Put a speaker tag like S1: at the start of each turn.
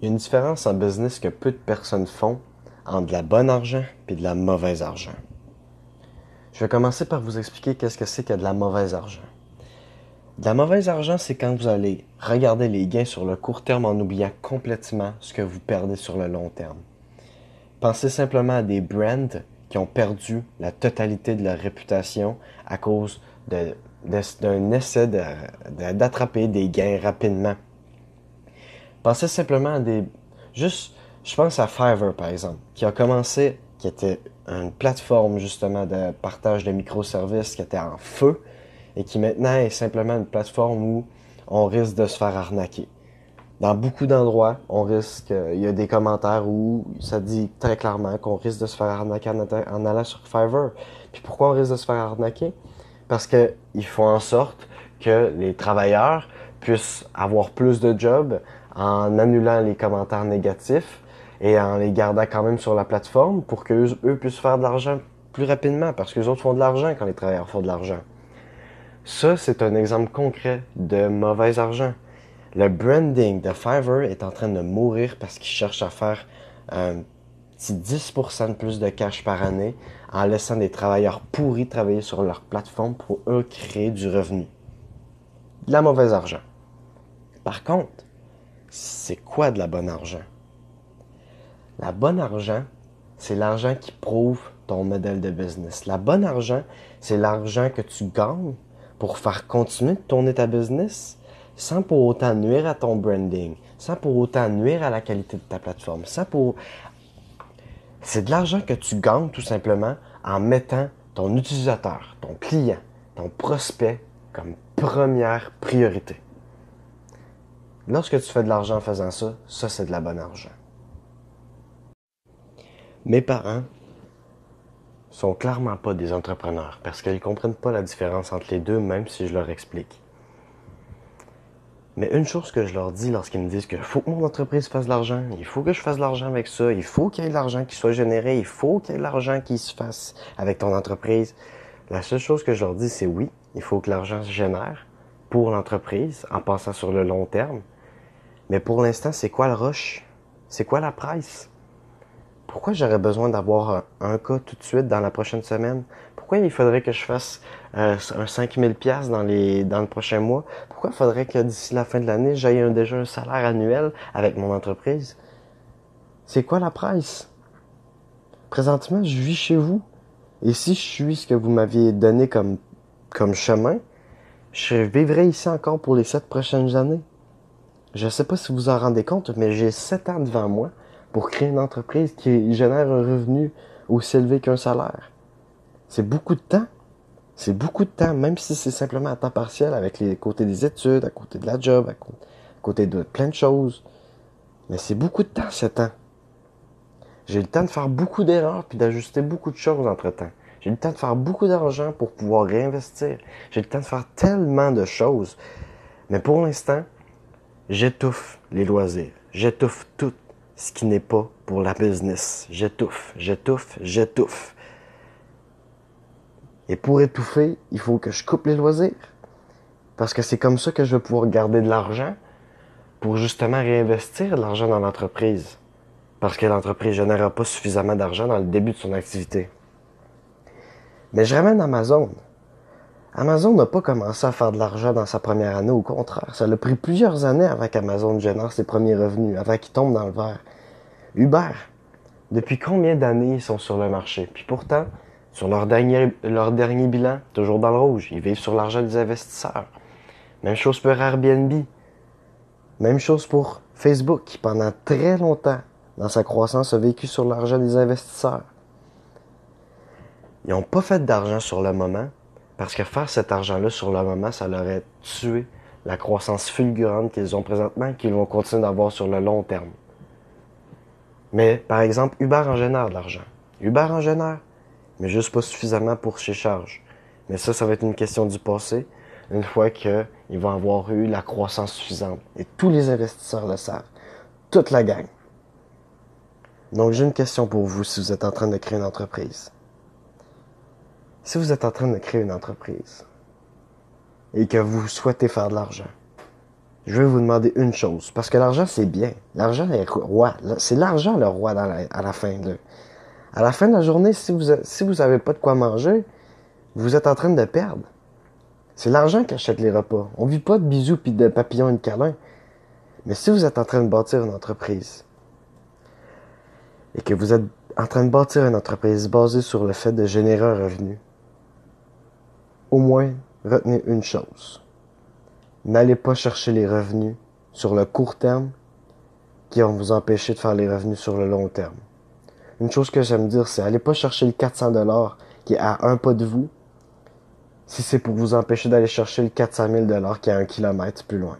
S1: Il y a une différence en business que peu de personnes font entre de la bonne argent et de la mauvaise argent. Je vais commencer par vous expliquer qu'est-ce que c'est que de la mauvaise argent. De la mauvaise argent, c'est quand vous allez regarder les gains sur le court terme en oubliant complètement ce que vous perdez sur le long terme. Pensez simplement à des brands qui ont perdu la totalité de leur réputation à cause d'un essai d'attraper des gains rapidement. Pensez simplement à des... Juste, je pense à Fiverr, par exemple, qui a commencé, qui était une plateforme justement de partage de microservices qui était en feu et qui maintenant est simplement une plateforme où on risque de se faire arnaquer. Dans beaucoup d'endroits, on risque, il y a des commentaires où ça dit très clairement qu'on risque de se faire arnaquer en, allant sur Fiverr. Puis pourquoi on risque de se faire arnaquer? Parce qu'ils font en sorte que les travailleurs puissent avoir plus de jobs, en annulant les commentaires négatifs et en les gardant quand même sur la plateforme pour qu'eux eux puissent faire de l'argent plus rapidement parce que les autres font de l'argent quand les travailleurs font de l'argent. Ça, c'est un exemple concret de mauvais argent. Le branding de Fiverr est en train de mourir parce qu'ils cherchent à faire un petit 10% de plus de cash par année en laissant des travailleurs pourris travailler sur leur plateforme pour eux créer du revenu. De la mauvaise argent. Par contre, c'est quoi de la bonne argent? La bonne argent, c'est l'argent qui prouve ton modèle de business. La bonne argent, c'est l'argent que tu gagnes pour faire continuer de tourner ta business sans pour autant nuire à ton branding, sans pour autant nuire à la qualité de ta plateforme, pour... C'est de l'argent que tu gagnes tout simplement en mettant ton utilisateur, ton client, ton prospect comme première priorité. Lorsque tu fais de l'argent en faisant ça, ça c'est de la bonne argent. Mes parents sont clairement pas des entrepreneurs parce qu'ils comprennent pas la différence entre les deux même si je leur explique. Mais une chose que je leur dis lorsqu'ils me disent que faut que mon entreprise fasse de l'argent, il faut que je fasse de l'argent avec ça, il faut qu'il y ait de l'argent qui soit généré, il faut qu'il y ait de l'argent qui se fasse avec ton entreprise. La seule chose que je leur dis, c'est oui, il faut que l'argent se génère pour l'entreprise en passant sur le long terme. Mais pour l'instant, c'est quoi le rush? C'est quoi la price? Pourquoi j'aurais besoin d'avoir un, cas tout de suite dans la prochaine semaine? Pourquoi il faudrait que je fasse euh, un 5000 pièces dans les dans le prochain mois? Pourquoi il faudrait que d'ici la fin de l'année, j'aie déjà un salaire annuel avec mon entreprise? C'est quoi la price? Présentement, je vis chez vous. Et si je suis ce que vous m'aviez donné comme, comme chemin, je vivrai ici encore pour les sept prochaines années. Je ne sais pas si vous en rendez compte, mais j'ai sept ans devant moi pour créer une entreprise qui génère un revenu aussi élevé qu'un salaire. C'est beaucoup de temps. C'est beaucoup de temps, même si c'est simplement à temps partiel avec les côtés des études, à côté de la job, à côté de plein de choses. Mais c'est beaucoup de temps, ce temps. J'ai le temps de faire beaucoup d'erreurs puis d'ajuster beaucoup de choses entre temps. J'ai le temps de faire beaucoup d'argent pour pouvoir réinvestir. J'ai le temps de faire tellement de choses. Mais pour l'instant, J'étouffe les loisirs. J'étouffe tout ce qui n'est pas pour la business. J'étouffe, j'étouffe, j'étouffe. Et pour étouffer, il faut que je coupe les loisirs. Parce que c'est comme ça que je vais pouvoir garder de l'argent pour justement réinvestir de l'argent dans l'entreprise. Parce que l'entreprise ne génère pas suffisamment d'argent dans le début de son activité. Mais je ramène Amazon. Amazon n'a pas commencé à faire de l'argent dans sa première année, au contraire. Ça a pris plusieurs années avant qu'Amazon génère ses premiers revenus, avant qu'il tombe dans le verre. Uber, depuis combien d'années ils sont sur le marché? Puis pourtant, sur leur dernier, leur dernier bilan, toujours dans le rouge. Ils vivent sur l'argent des investisseurs. Même chose pour Airbnb. Même chose pour Facebook, qui pendant très longtemps, dans sa croissance, a vécu sur l'argent des investisseurs. Ils n'ont pas fait d'argent sur le moment, parce que faire cet argent-là sur le moment, ça leur aurait tué la croissance fulgurante qu'ils ont présentement qu'ils vont continuer d'avoir sur le long terme. Mais, par exemple, Uber en génère de l'argent. Uber en génère, mais juste pas suffisamment pour ses charges. Mais ça, ça va être une question du passé, une fois qu'ils vont avoir eu la croissance suffisante. Et tous les investisseurs le savent. Toute la gang. Donc, j'ai une question pour vous si vous êtes en train de créer une entreprise. Si vous êtes en train de créer une entreprise et que vous souhaitez faire de l'argent, je vais vous demander une chose. Parce que l'argent, c'est bien. L'argent est roi. C'est l'argent le roi à la fin de À la fin de la journée, si vous, si vous avez pas de quoi manger, vous êtes en train de perdre. C'est l'argent qui achète les repas. On vit pas de bisous puis de papillons et de câlins. Mais si vous êtes en train de bâtir une entreprise et que vous êtes en train de bâtir une entreprise basée sur le fait de générer un revenu, au moins retenez une chose. N'allez pas chercher les revenus sur le court terme qui vont vous empêcher de faire les revenus sur le long terme. Une chose que j'aime dire, c'est allez pas chercher le 400 dollars qui est à un pas de vous si c'est pour vous empêcher d'aller chercher le 400 000 dollars qui est à un kilomètre plus loin.